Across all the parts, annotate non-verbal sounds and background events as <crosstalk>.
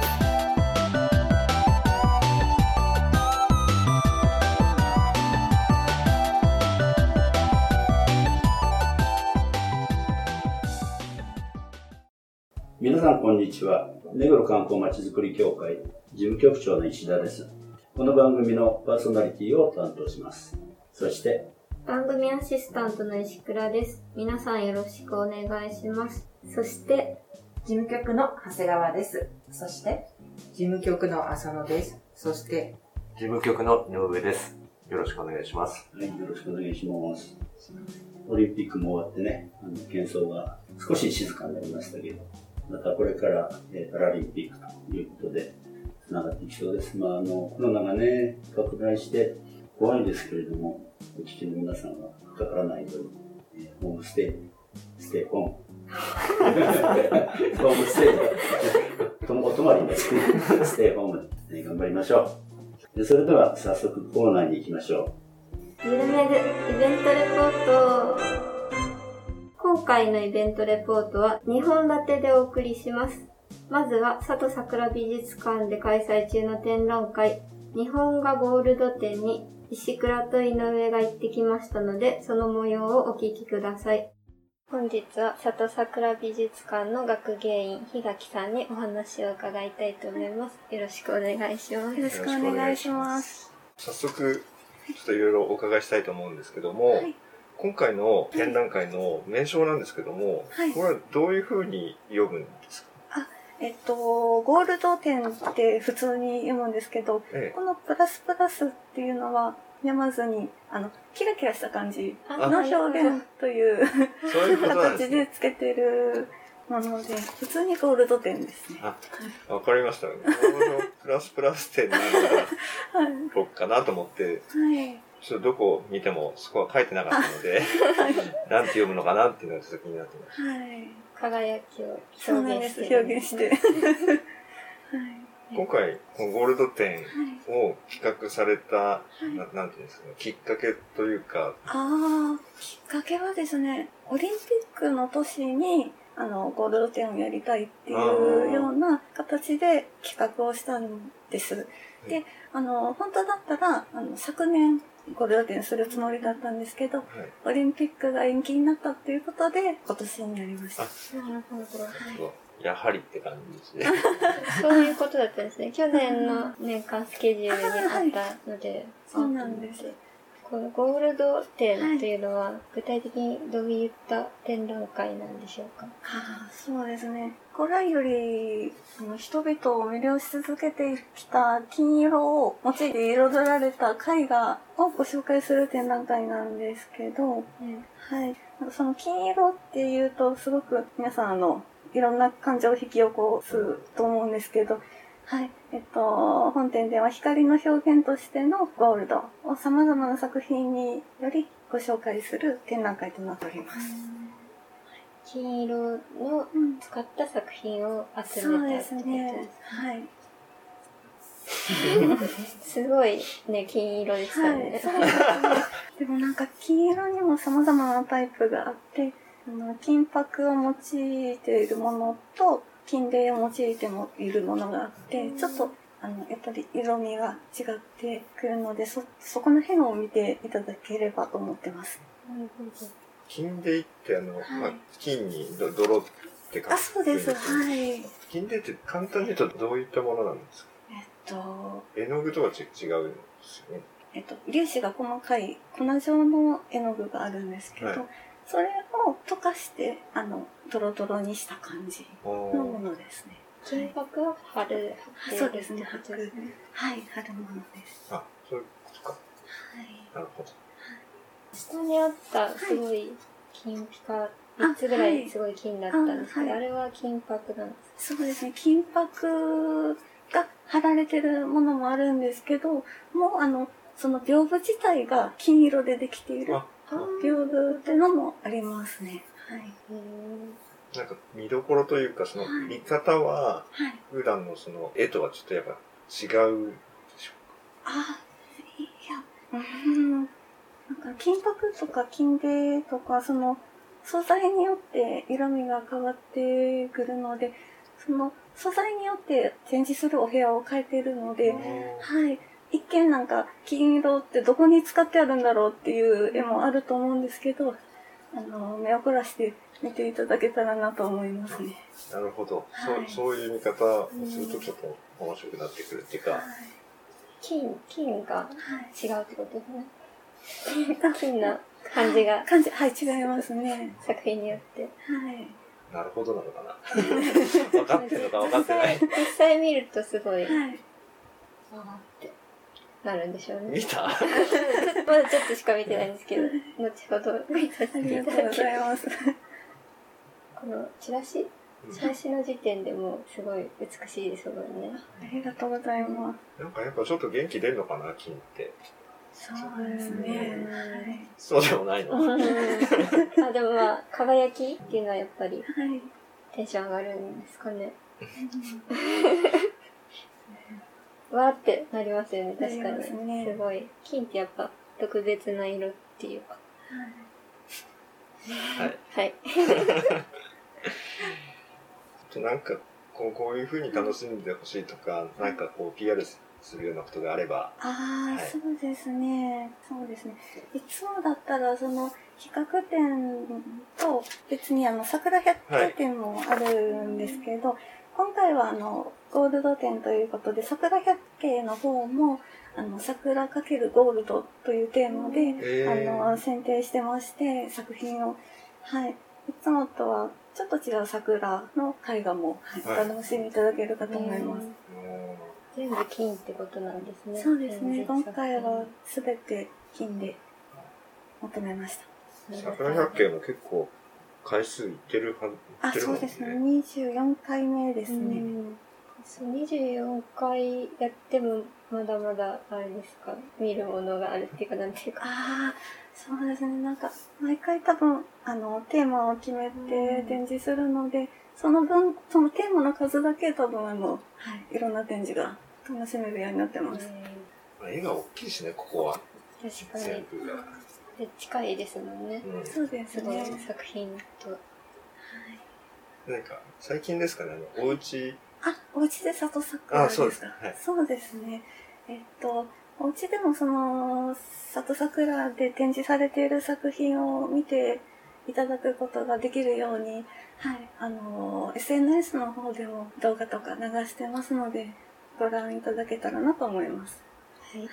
す。皆さんこんにちは。目黒観光まちづくり協会事務局長の石田です。この番組のパーソナリティを担当します。そして、番組アシスタントの石倉です皆さんよろしくお願いしますそして事務局の長谷川です。そして、事務局の浅野です。そして、事務局の井上です。よろしくお願いします。はい、よろしくお願いします。オリンピックも終わってね、あの喧騒が少し静かになりましたけど、またこれから、えーパラリンピックということで、つながっていきそうです。まあ、あの、コロナがね、拡大して怖いんですけれども、お聞きの皆さんはかからないように、えーホームステイ、ステイホーム。<laughs> ホームステイ、ともお泊まりですね。ステイホームで、ね頑張りましょう。でそれでは早速コーナーに行きましょう。ゆるめぐイベントレポート今回のイベントレポートは2本立てでお送りします。まずは佐藤桜美術館で開催中の展覧会日本画ゴールド展に石倉と井上が行ってきましたのでその模様をお聞きください。本日は佐藤桜美術館の学芸員檜垣さんにお話を伺いたいと思います。よろしくお願いします。よろしくお願いします。早速、ちょっといろいろお伺いしたいと思うんですけども、はい今回の展覧会の名称なんですけども、はいこれはどういうふうに読むんですか？えっと、ゴールド点って普通に読むんですけど、えこのプラスプラスっていうのは読まずに、あの、キラキラした感じあの表現という形。でつけてるもので、普通にゴールド点ですね。あ、わかりました。ゴールドプラスプラス点なんだろうかなと思って、はい。ちょっとどこを見てもそこは書いてなかったので、<laughs> なんて読むのかなっていうのがちょっと気になってます。はい。輝きをそうなんです。表現してる表現して。はい。今回、このゴールド展を企画された、ななんていうんですかね、きっかけというか、ああ、きっかけはですね、オリンピックの年に、あの、ゴールド展をやりたいっていうような形で企画をしたんです。で、あの、本当だったら、あの、昨年、ゴールド展するつもりだったんですけど、はい、オリンピックが延期になったっていうことで、今年になりました。なるほど。そうやはりって感じですね。そういうことだったんですね。<laughs> 去年の年間スケジュールにあったので。そうなんです。このゴールド展というのは、具体的にどういった展覧会なんでしょうか？ああそうですね。古来より人々を魅了し続けてきた金色を用いて彩られた絵画をご紹介する展覧会なんですけど、はい。その金色っていうとすごく皆さんあの、いろんな感情を引き起こすと思うんですけど、はい。えっと、本展では光の表現としてのゴールドを様々な作品によりご紹介する展覧会となっております。金色のうん使った作品を集めたってことすねで。はい。す。<laughs> すごいね、金色でしたはい。ね。そうですね。でもなんか金色にも様々なタイプがあって、あの金箔を用いているものと金泥を用いてもいるものがあって、ちょっとあのやっぱり色味が違ってくるので、そ、そこの辺を見ていただければと思ってます。なるほど金でってあの、はいまあ、金にど泥って書くあ、そうです。はい。金でって簡単に言うとどういったものなんですか？えっと、絵の具とはち違うんですよね。えっと、粒子が細かい粉状の絵の具があるんですけど、はいそれを溶かして、あの、ドロドロにした感じおのもーのですね。金箔を貼る。そうですね、ってこと白ですね。はい、貼るものです。あ、そういうことか。はい。なるほど。下にあったすごい金ピカ、3つぐらいすごい金だったんですけど、あはい。あれは金箔なんです。そうですね、金箔が貼られてるものもあるんですけど、もうあの、その屏風自体が金色でできている屏風っていうのもありますね。はい。なんか見どころというか、そのはい。見方は、はい。普段のその絵とはちょっとやっぱ違うでしょあ、いや、うん。なんか金箔とか金泥とか、その素材によって色味が変わってくるので、その素材によって展示するお部屋を変えているので、はい。一見なんか金色ってどこに使ってあるんだろうっていう絵もあると思うんですけど、あの、目を凝らして見ていただけたらなと思いますね。なるほど、はいそう。そういう見方をするとちょっと面白くなってくるっていうか、金、金がはい。違うってことですね。金の感じが感じ、はい、違いますね。作品によって。はい。なるほどなのかな。<laughs> 分かってるのか分かってない。実際実際見るとすごい、はい。あーってなるんでしょうね。見た？ちょっとまだちょっとしか見てないんですけど、後ほど見させあてりがとうごいただきざいます。このチラシ？チラシの時点でもうすごい美しいですもんね。ありがとうございます。なんかやっぱちょっと元気出るのかな、金って。そうですね。はい。そうでもないの。あでもまあ、輝きっていうのはやっぱりはい。テンション上がるんですかね。わーってなりますよね、確かに。ねすごい。金ってやっぱ特別な色っていうか。はい。はい。<laughs> となんかこうこういう風に楽しんでほしいとか、なんかこう PR するようなことがあれば、ああ、はいそうですね。そうですね。いつもだったら、その、企画展と別にあの、桜百景展もあるんですけど、今回はあの、ゴールド展ということで、桜百景の方も、あの、桜かけるゴールドというテーマで、えーあの、選定してまして、作品を、はい。いつもとはちょっと違う桜の絵画も、はい楽しみいただけるかと思います。も全部金ってことなんですね。そうですね。今回はすべて金で求めました。う桜百景も結構回数いってるはず、いあ、ってるもんねそうですね。24回目ですうね。んそう24回やってもまだまだあれですか見るものがあるっていうかなんていうかああ、そうですね。なんか、毎回多分、あの、テーマを決めて展示するので、その分、そのテーマの数だけ多分、あの、はい、いろんな展示が楽しめるようになってます。絵が大きいしね、ここは。確かに全部が。で近いですもんねうんそうですすごいね。作品となんか、最近ですかね、あの、お家、あ、お家で里桜あですか？そうですはいそうですね。えっと、お家でもその、里桜で展示されている作品を見ていただくことができるように、はい、あの、SNS の方でも動画とか流してますので、ご覧いただけたらなと思います。はい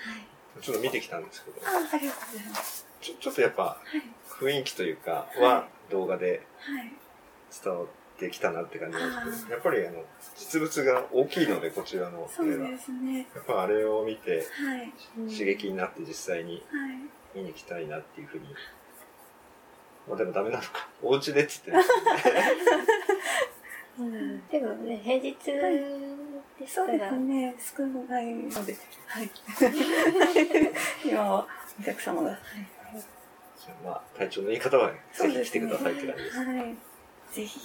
ちょっと見てきたんですけど、あ、ありがとうございます。ちょちょっとやっぱはい、雰囲気というかは動画ではい。伝わってきたなって感じなんですけど、あやっぱりあの、実物が大きいので、こちらの絵は。やですね。っぱあれを見てはい。刺激になって実際にはい。見に行きたいなっていうふうに。まあでもダメなのか。お家でっつって、うんでもね平日ですそうからですね。少ないので、はい。<laughs> 今はお客様が。はいまあ体調のいい方はぜひ来てくださいって感じです。はい。ぜひ。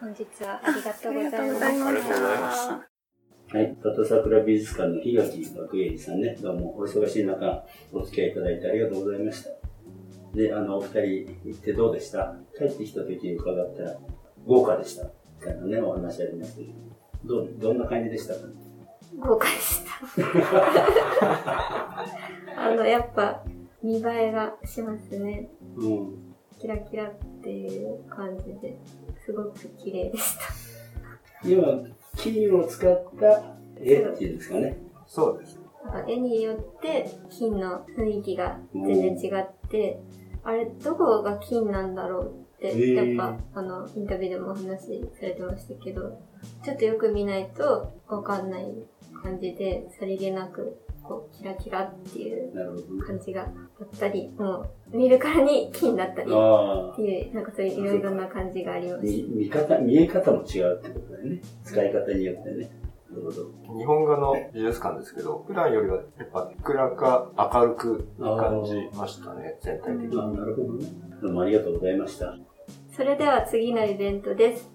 本日はありがとうございますざいます。ありがとうございますはい。里桜美術館の檜垣学芸員さんね、どうもお忙しい中、お付き合いいただいてありがとうございました。で、あの、お二人行ってどうでした？帰ってきた時に伺ったら、豪華でした。みたいなね、お話ありましたけど、どう、どんな感じでしたか？ね豪華でした <laughs> あのやっぱ見栄えがしますねうん。キラキラっていう感じですごく綺麗でした今、金を使った絵っていうんですかね。そうです。なんか絵によって金の雰囲気が全然違って、あれどこが金なんだろうって、やっぱあのインタビューでもお話しされてましたけどちょっとよく見ないとわかんない感じでさりげなくこうキラキラっていう。感じがあったりもう見るからに金だったりって。いうなんかそういういろいろな感じがありま見し見方、見え方も違うってことだよね。使い方によってね。なるほど。日本画の美術館ですけど、普段よりはやっぱ暗か明るく感じましたね、全体的に。なるほどね。どうもありがとうございました。それでは次のイベントです。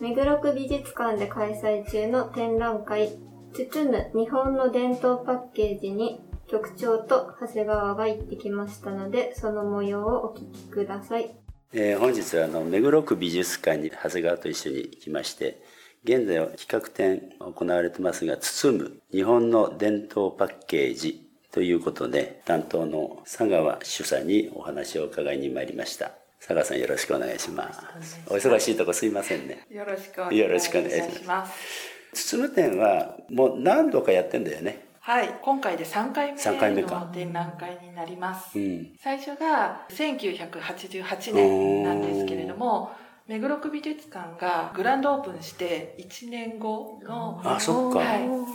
目黒区美術館で開催中の展覧会、包む日本の伝統パッケージに局長と長谷川が行ってきましたので、その模様をお聞きください。えー本日はあの目黒区美術館に長谷川と一緒に行きまして現在は企画展行われてますが包む日本の伝統パッケージということで担当の佐川主査にお話を伺いに参りました佐川さんよろしくお願いしますお忙しいとこすいませんねよろしくお願いします。包む展はもう何度かやってんだよね。はい、今回で3回三回目の展覧会になります。うん。最初が1988年なんですけれども、目黒区美術館がグランドオープンして1年後の、あそっか。はい、あの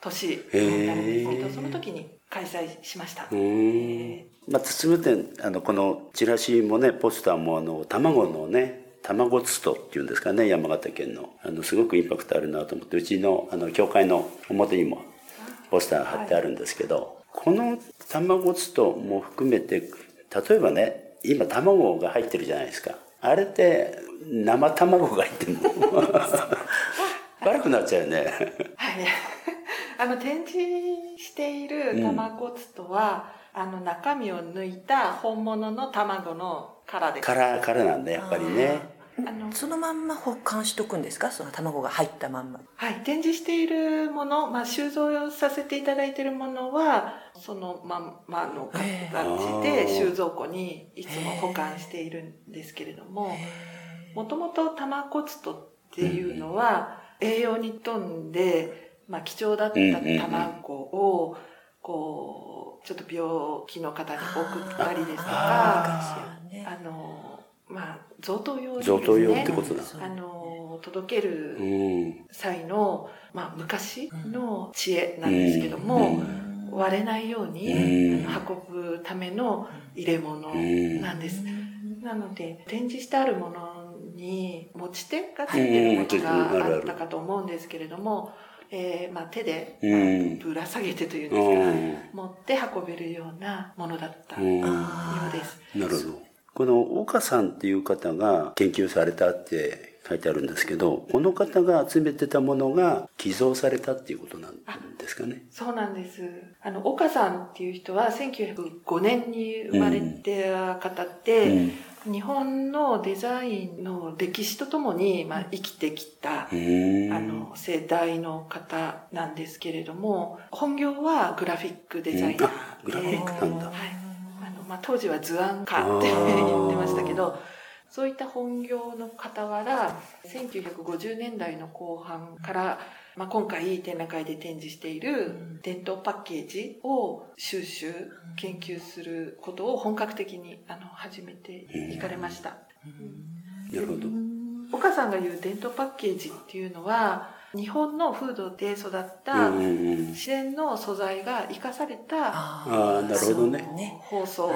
年になるんですけど、その時に開催しました。まあ、包む展あのこのチラシもねポスターもあの卵のね卵つとっていうんですかね山形県の。あのすごくインパクトあるなと思ってうちのあの教会の表にもポスター貼ってあるんですけど、この卵つとも含めて例えばね今卵が入ってるじゃないですか。あれって生卵が入ってるの？<laughs> 悪くなっちゃうよね。はい。あの、展示している卵つとは、あの、中身を抜いた本物の卵の殻です。殻殻なんだやっぱりね。あの、そのまんま保管しとくんですか？その卵が入ったまんま。はい、展示しているもの、まあ、収蔵させていただいているものは、そのまんまの形で収蔵庫にいつも保管しているんですけれども、もともとタマコツトっていうのは、栄養に富んで、まあ、貴重だった卵を、こう、ちょっと病気の方に送ったりですとか、あの、まあ、贈答用にです贈ね答用ってことだあの、届けるうん。際の、まあ、昔の知恵なんですけども、割れないように、運ぶための入れ物なんです。なので、展示してあるものに持ち手がついてるものがあったかと思うんですけれども、えーまあ、手で、ぶら下げてというんうですか、ん持って運べるようなものだったようんうです。なるほど。この岡さんっていう方が研究されたって書いてあるんですけど、この方が集めてたものが寄贈されたっていうことなんですかね？そうなんです。あの、岡さんっていう人は1905年に生まれた方で、日本のデザインの歴史とともに、まあ、生きてきた、うん。あの、世代の方なんですけれども、本業はグラフィックデザイナーで、うんあグラフィックなんだはい。あの、まあ、当時は図案家って言ってましたけど、そういった本業の傍ら、1950年代の後半から、まあ、今回展覧会で展示している伝統パッケージを収集、研究することを本格的にあの始めていかれました。なるほど。岡さんが言う伝統パッケージっていうのは、日本の風土で育ったうんうんうん自然の素材が生かされたああ、なるほどね。ね。包装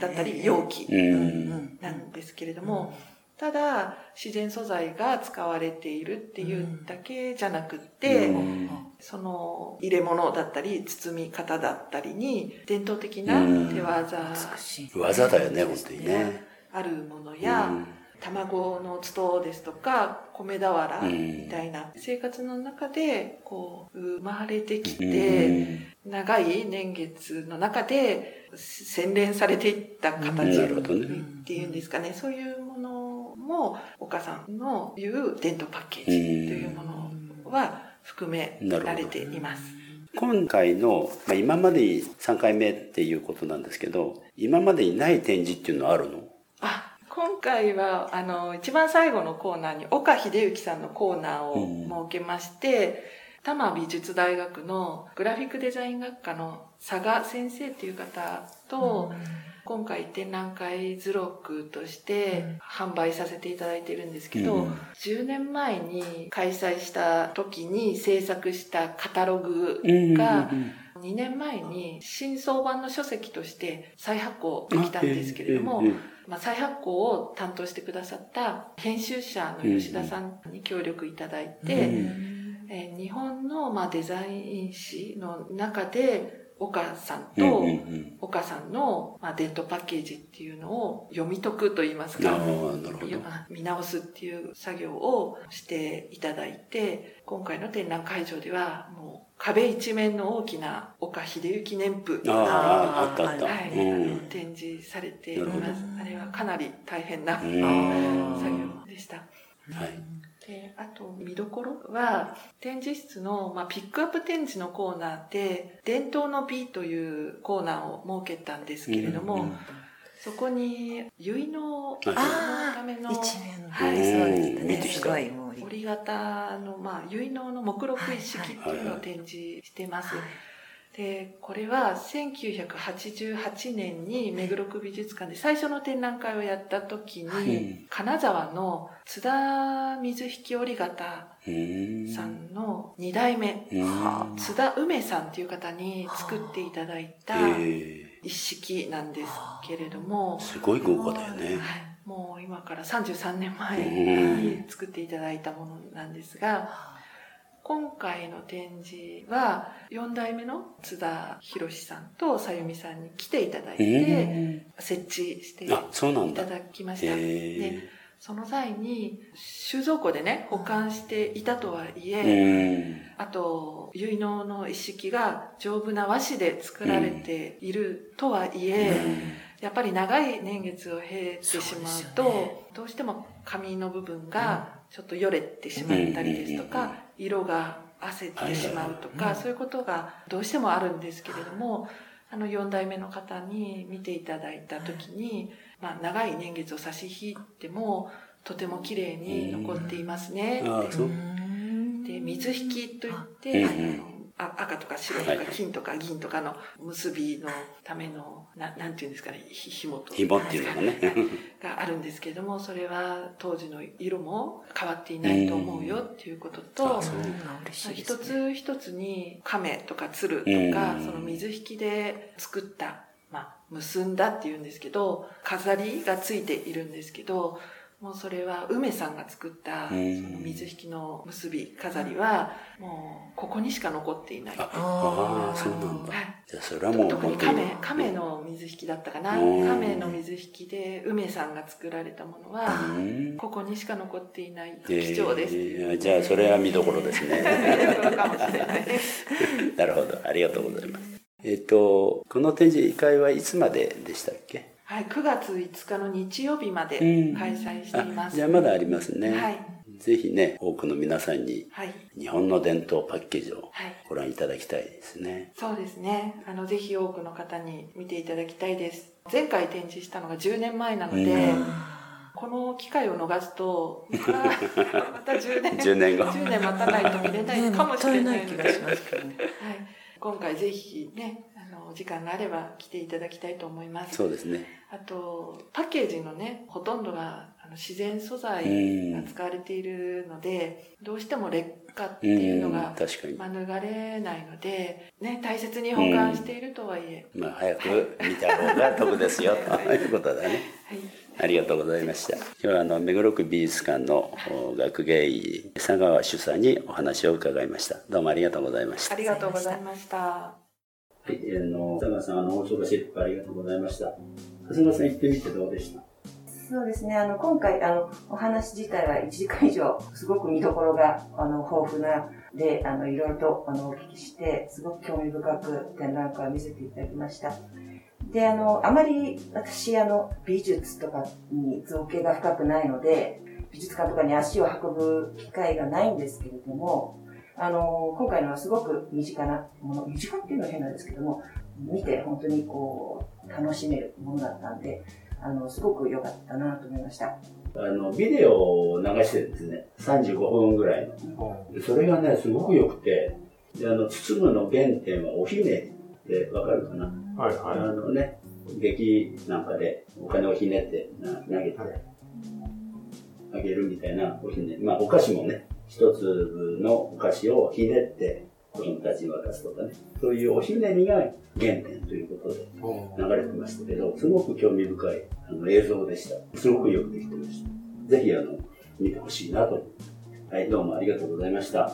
だったり容器うん。なんですけれども、ただ自然素材が使われているっていうだけじゃなくって、うんその入れ物だったり包み方だったりに伝統的な手技。技だよね、本当にね。あるものや、卵のつとですとか米俵うん。みたいな。生活の中でこう生まれてきうて、ん。長い年月の中で洗練されていった形っていうんですかね、そういうものも岡さんの言う伝統パッケージというものは含められています。今回の、まあ、今まで3回目っていうことなんですけど、今までにない展示っていうのはあるの？あ今回はあの一番最後のコーナーに岡秀幸さんのコーナーを設けまして、多摩美術大学のグラフィックデザイン学科の佐賀先生っていう方と、今回展覧会図録として販売させていただいているんですけど、うん。10年前に開催した時に制作したカタログが2年前に新装版の書籍として再発行できたんですけれども、まあ、再発行を担当してくださった編集者の吉田さんに協力いただいて、えー日本のまあデザイン誌の中で岡さんとうん。岡さんの、まあ、伝統パッケージっていうのを読み解くといいますか。見直すっていう作業をしていただいて、今回の展覧会場では、もう壁一面の大きな岡秀幸年譜ああ、あったあった。はい、うん。展示されています。あれはかなり大変な作うん業でした。はい。であと見どころは展示室の、まあ、ピックアップ展示のコーナーで伝統の美というコーナーを設けたですけれども、うんうんそこに結納のあための一面はいそうでしたうん。見ね。すごいもう。折り型の、まあ、結納の目録一式っていうのを展示してます。でこれは1988年に目黒区美術館で最初の展覧会をやった時に、うん金沢の津田水引織型うん。さんの2代目、うん。津田梅さんっていう方に作っていただいたえ一式なんですけれどもえ、すごい豪華だよね。はい、もう今から33年前うんに作っていただいたものなんですが、今回の展示は4代目の津田博さんとさゆみさんに来ていただいて設置していた。だきました。えでその際に収蔵庫でね保管していたとはいえ。あと結納の一式が丈夫な和紙で作られているとはいえ、やっぱり長い年月を経てしまうとよねどうしても紙の部分がちょっとよれてしまったりですとうんか、色が焦ってしまうとか、そういうことがどうしてもあるんですけれども、あの4代目の方に見ていただいた時に、まあ、長い年月を差し引いてもとても綺麗に残っていますねああ、ってそう。で水引きといって、うんあ赤とか白とかはい金とか銀とかの結びのためのななんていうんですかねひ紐と紐っていうのがね。があるんですけれどもそれは当時の色も変わっていないと思うよっていうことと、一。つ一つに亀とか鶴とか、うんその水引きで作った、まあ、結んだっていうんですけど飾りがついているんですけどもうそれは梅さんが作ったそうんの水引きの結び飾りはもうここにしか残っていない。あ、ああ、そうなんだ。はいじゃあ、それはもう特に。亀亀の水引きだったかなうん亀の水引きで梅さんが作られたものはうん。ここにしか残っていないえー貴重ですっていうじゃあ、それは見どころですね。<laughs> <laughs> なるほど。ありがとうございます。えっ、と、この展示会はいつまででしたっけ？はい、9月5日の日曜日までうん開催していまあす。じゃあまだありますね。はい。ぜひね、多くの皆さんにはい。日本の伝統パッケージをはい。ご覧いただきたいですね。そうですね。あの、ぜひ多くの方に見ていただきたいです。前回展示したのが10年前なので、うんこの機会を逃すと、また、<laughs> また10年、10年後10年待たないと見れないかもしれないない気がしますけどね。はい。今回ぜひね、時間があれば来ていただきたいと思います。そうですね。あと、パッケージのね、ほとんどがあの自然素材が使われているので、どうしても劣化っていうのうん、が、確かに。免れないので、ね、大切に保管しているとはいえ、まあ、早く見た方が得ですよ、<laughs> ということだね。はい。ありがとうございました。今日はあの目黒区美術館のお学芸員佐川主査にお話を伺いました。どうもありがとうございました。ありがとうございました。はい、あの佐川さん、あのお忙しいところありがとうございました。長谷川さん行ってみてどうでした？そうですね、あの、今回、あの、お話自体は1時間以上、すごく見どころが、あの、豊富な、で、あの、いろいろと、あの、お聞きして、すごく興味深く展覧会を見せていただきました。で、あの、あまり私、あの、美術とかに造形が深くないので、美術館とかに足を運ぶ機会がないんですけれども、あの、今回のはすごく身近なもの、身近っていうのは変なんですけども、見て本当にこう、楽しめるものだったんで、あの、すごく良かったなと思いました。あの、ビデオを流してるんですね。35分ぐらいの。でそれがね、すごく良くて、で、あの、包むの原点はお姫ってわかるかな？はいあのね、劇なんかでお金をひねってな投げてあげるみたいなおひね。まあお菓子もね、一粒のお菓子をひねって子供たちに渡すとかね。そういうおひねりが原点ということで流れてましたけど、すごく興味深いあの映像でした。すごくよくできてました。ぜひあの、見てほしいなと。はい、どうもありがとうございました。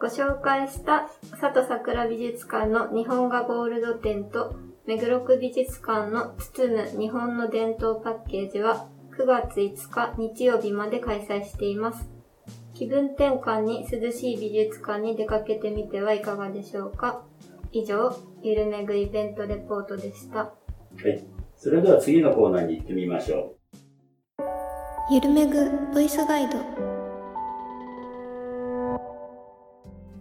ごご紹介した佐藤桜美術館の日本画ゴールド展と目黒区美術館の包む日本の伝統パッケージは9月5日日曜日まで開催しています。気分転換に涼しい美術館に出かけてみてはいかがでしょうか？以上、ゆるめぐイベントレポートでした。はい。それでは次のコーナーに行ってみましょゆるめぐボイスガイド。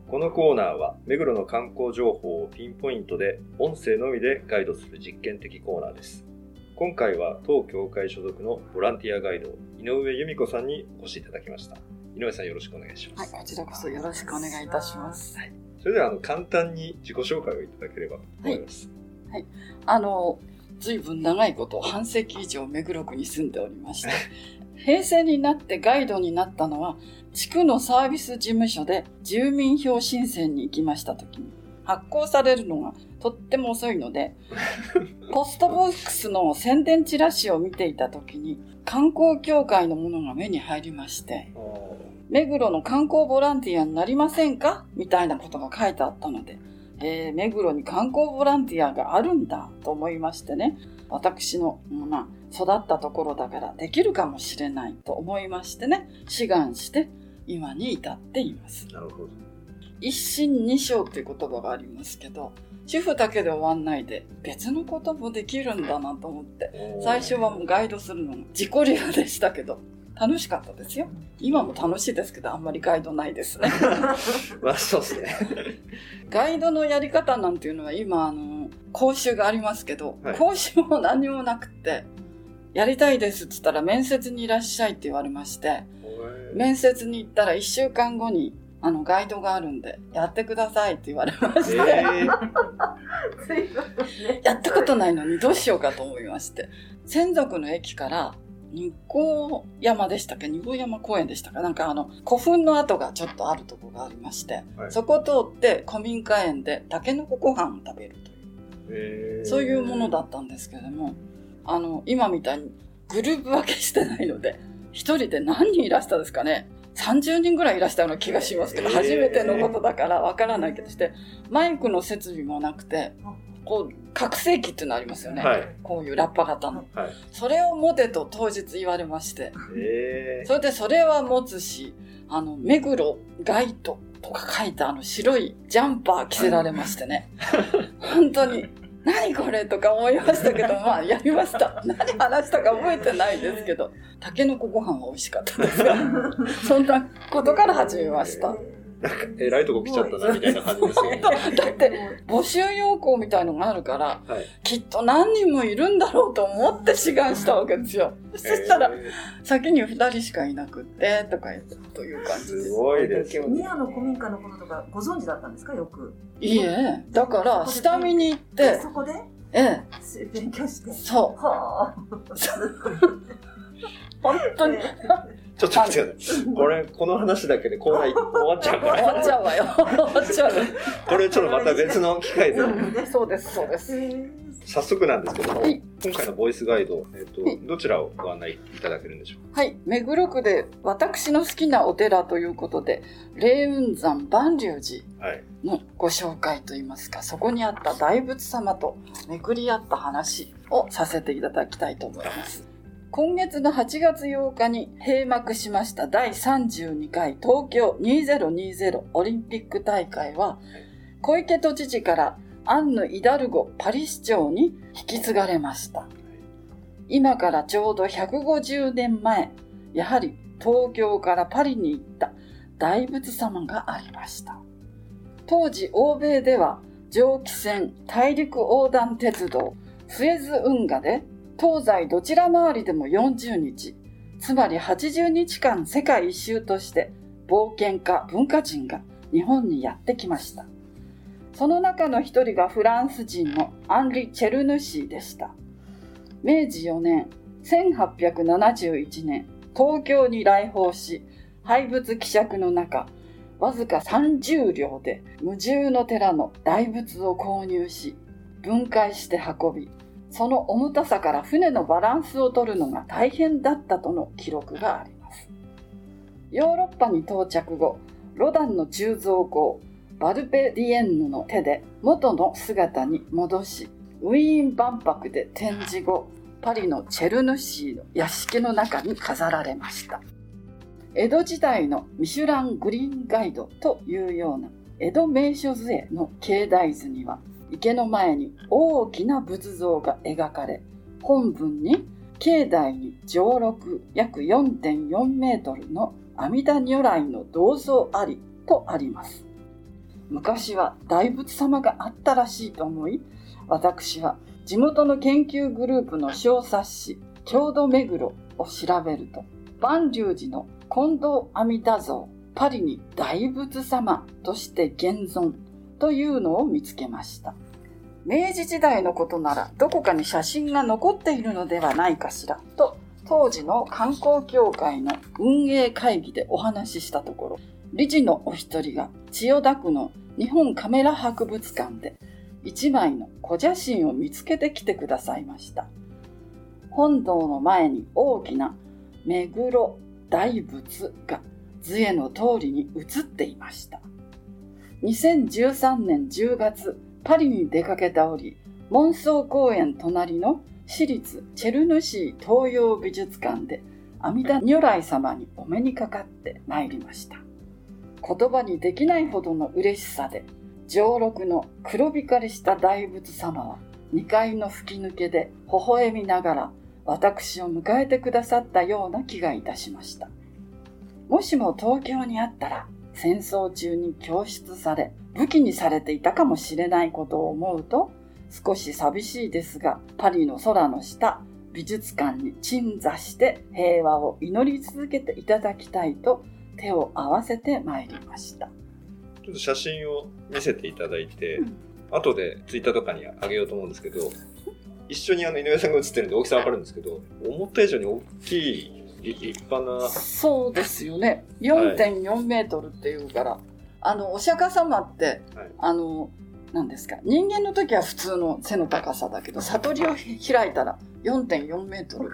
このコーナーは目黒の観光情報をピンポイントで音声のみでガイドする実験的コーナーです。今回は当協会所属のボランティアガイド井上由美子さんにお越しいただきました。井上さんよろしくお願いします。はい、こちらこそよろしくお願いいたします。それではあの簡単に自己紹介をいただければと思います。あの、ずいぶん長いこと半世紀以上目黒区に住んでおりまして、<laughs> 平成になってガイドになったのは、地区のサービス事務所で住民票申請に行きました時に、発行されるのがとっても遅いので、ポストボックスの宣伝チラシを見ていた時に、観光協会のものが目に入りまして、目黒の観光ボランティアになりませんか？みたいなことが書いてあったので、えー目黒に観光ボランティアがあるんだと思いましてね、私の、まあ、育ったところだからできるかもしれないと思いましてね、志願して今に至っています。なるほど。一心二生っていう言葉がありますけど、主婦だけで終わんないで別のこともできるんだなと思って、最初はもうガイドするのが自己流でしたけど、楽しかったですよ。今も楽しいですけど、あんまりガイドないですね。<laughs> まあそうですね。ガイドのやり方なんていうのは今、あの、講習がありますけど、はい講習も何にもなくって、やりたいですって言ったら面接にいらっしゃいって言われまして、面接に行ったら1週間後に、あの、ガイドがあるんで、やってくださいって言われまして、え <laughs> やったことない。のにどうしようかと思いまして、専属の駅から日光山でしたっけ？日光山公園でしたか？なんかあの、古墳の跡がちょっとあるとこがありまして、はい。そこ通って古民家園でタケノコご飯を食べるという、えそういうものだったんですけれども、あの、今みたいにグループ分けしてないので、一人で何人いらしたですかね？?30 人ぐらいいらしたような気がしますけど、えー初めてのことだからわからないけどして、マイクの設備もなくて、こう、覚醒器っていうのありますよね。はいこういうラッパ型の。はい。それを持てと当日言われまして、えそれでそれは持つし、あの、目黒ガイドとか書いたあの白いジャンパー着せられましてね。<laughs> 本当に、何これとか思いましたけど、<laughs> まあやりました。何話したか覚えてないですけど、タケノコご飯は美味しかったですが、<laughs> そんなことから始めました。なんか、えらいとこ来ちゃったな、みたいな感じですよね。だって、募集要項みたいのがあるから、はい。きっと何人もいるんだろうと思って志願したわけですよ。<laughs> そしたら、え先に二人しかいなくって、とか言って、という感ーじですごいですよ。宮の古民家のこととかご存知だったんですか？よく。いいえ、だから、下見に行ってそ、こで？ええ、勉強して。そう。は本当に、ちょっと待ってください。これ、この話だけでコーナー終わっちゃうか終わっちら。ゃうわよ。終わっちゃうこれちょっとまた別の機会で。そうです、そうです。早速なんですけども、はい今回のボイスガイド、えっ、と、はいどちらをご案内いただけるんでしょうはい、目黒区で私の好きなお寺ということで、霊雲山万隆寺。のご紹介といいますか、そこにあった大仏様と巡り合った話をさせていただきたいと思います。今月の8月8日に閉幕しました第32回東京2020オリンピック大会は、小池都知事からアンヌ・イダルゴパリ市長に引き継がれました。今からちょうど150年前、やはり東京からパリに行った大仏様がありました。当時欧米では蒸気船大陸横断鉄道スエズ運河で東西どちら回りでも40日。つまり80日間世界一周として冒険家文化人が日本にやってきました。その中の一人がフランス人のアンリ・チェルヌシーでした。明治4年1871年東京に来訪し廃仏希釈の中わずか30両で無重の寺の大仏を購入し、分解して運び、その重たさから船のバランスを取るのが大変だったとの記録があります。ヨーロッパに到着後、ロダンの鋳造工バルベディエンヌの手で元の姿に戻しウィーン万博で展示後パリのチェルヌシーの屋敷の中に飾られました江戸時代のミシュラングリーンガイドというような江戸名所図絵の境内図には池の前に大きな仏像が描かれ本文に境内に上禄約4.4メートルの阿弥陀如来の銅像ありとあります。昔は大仏様があったらしいと思い私は地元の研究グループの小冊子郷土目黒を調べると万隆寺の近藤阿弥陀像パリに大仏様として現存というのを見つけました。明治時代のことならどこかに写真が残っているのではないかしらと当時の観光協会の運営会議でお話ししたところ理事のお一人が千代田区の日本カメラ博物館で一枚の小写真を見つけてきてくださいました。本堂の前に大きな目黒大仏が図絵の通りに映っていました。2013年10月パリに出かけた折モンソー公園隣の私立チェルヌシー東洋美術館で阿弥陀如来様にお目にかかって参りました。言葉にできないほどの嬉しさで上禄の黒光りした大仏様は2階の吹き抜けで微笑みながら私を迎えてくださったような気がいたしました。もしも東京にあったら戦争中に供出され武器にされていたかもしれないことを思うと少し寂しいですがパリの空の下美術館に鎮座して平和を祈り続けていただきたいと手を合わせてまいりました。ちょっと写真を見せていただいて、うん、後でツイッターとかにあげようと思うんですけど一緒にあの井上さんが写ってるんで大きさわかるんですけど思った以上に大きい立派な。そうですよね。<laughs> 4.4メートルっていうから、はい、あのお釈迦様って、はい、あの何ですか人間の時は普通の背の高さだけど悟りを開いたら4.4メートル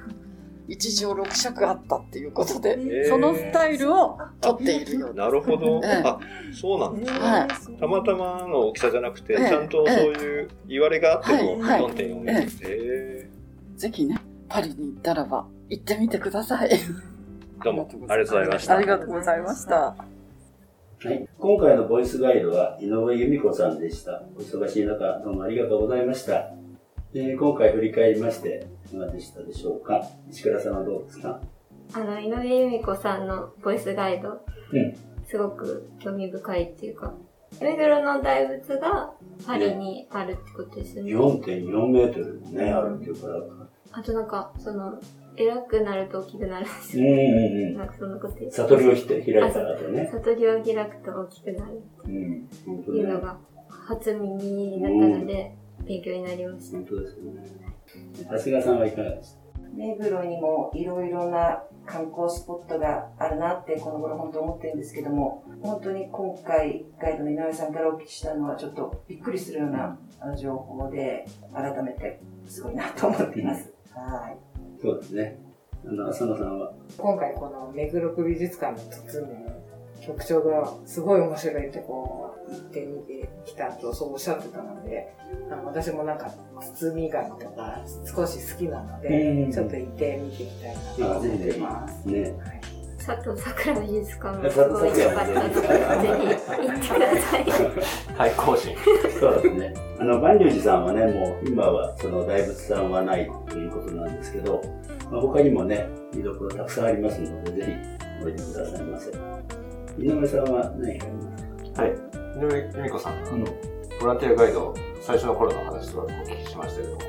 一乗六尺あったっていうことで、えー、そのスタイルを撮っているようなるほど、えー、あそうなんですね、はい、たまたまの大きさじゃなくて、えー、ちゃんとそういう言われがあっても4.4メートル、えー、ぜひねパリに行ったらば行ってみてくださいどうもありがとうございましたありがとうございましたはい、今回のボイスガイドは井上由美子さんでした。お忙しい中、どうもありがとうございました。えー、今回振り返りまして、いかがでしたでしょうか？石倉さんはどうですか？あの、井上由美子さんのボイスガイド、うん、すごく興味深いっていうか、目黒の大仏がパリにあるってことですね。4.4メートルね、あるっていうから。あとなんか、その、偉くなると大きくなるんですよ、ね。うんうんうん。なんかそんなこと言って。悟りを開いたらとね。悟りを開くと大きくなる。うん。っていうのが初耳だったので、勉強になりました。本当ですね。長谷川さんはいかがですか目黒にもいろいろな観光スポットがあるなってこの頃本当思ってるんですけども本当に今回ガイドの井上さんからお聞きしたのはちょっとびっくりするような情報で改めてすごいなと思っています。はい。そうですね。あの、浅野さんは？今回この目黒区美術館の包む局長がすごい面白いとこ行ってみてきたとそうおっしゃってたので、あの私もなんか包み紙とか少し好きなので、ちょっと行ってみてみたいなと思って。ます。ね、はい佐藤桜美術館もすごい良かったので、ぜひ行ってください。はい、更新。そうですね。あの、万隆寺さんはね、もう今はその大仏さんはないということなんですけど、まあ、他にもね、見どころたくさんありますので、ぜひおいでくださいませ。井上さんは何かありますか？はい。井上由美子さん、あの、ボランティアガイド、最初の頃の話とかお聞きしましたけども、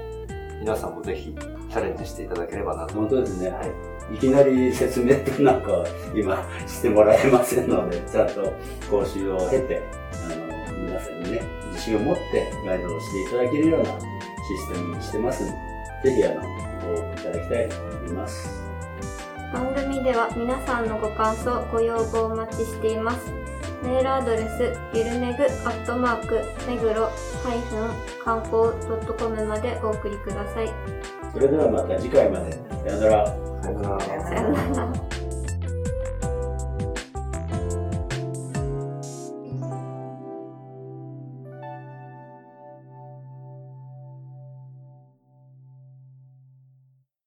皆さんもぜひチャレンジしていただければなと。本当ですね。はい。いきなり説明ってなんか今してもらえませんので、ちゃんと講習を経て、あの、皆さんにね、自信を持ってガイドをしていただけるようなシステムにしてますので、ぜひあの、ご応募いただきたいと思います。番組では皆さんのご感想、ご要望をお待ちしています。メールアドレス、ゆるめぐアットマーク、めぐろ、ハイフン、観光 .com までお送りください。それではまた次回まで。さよなら。さよなら。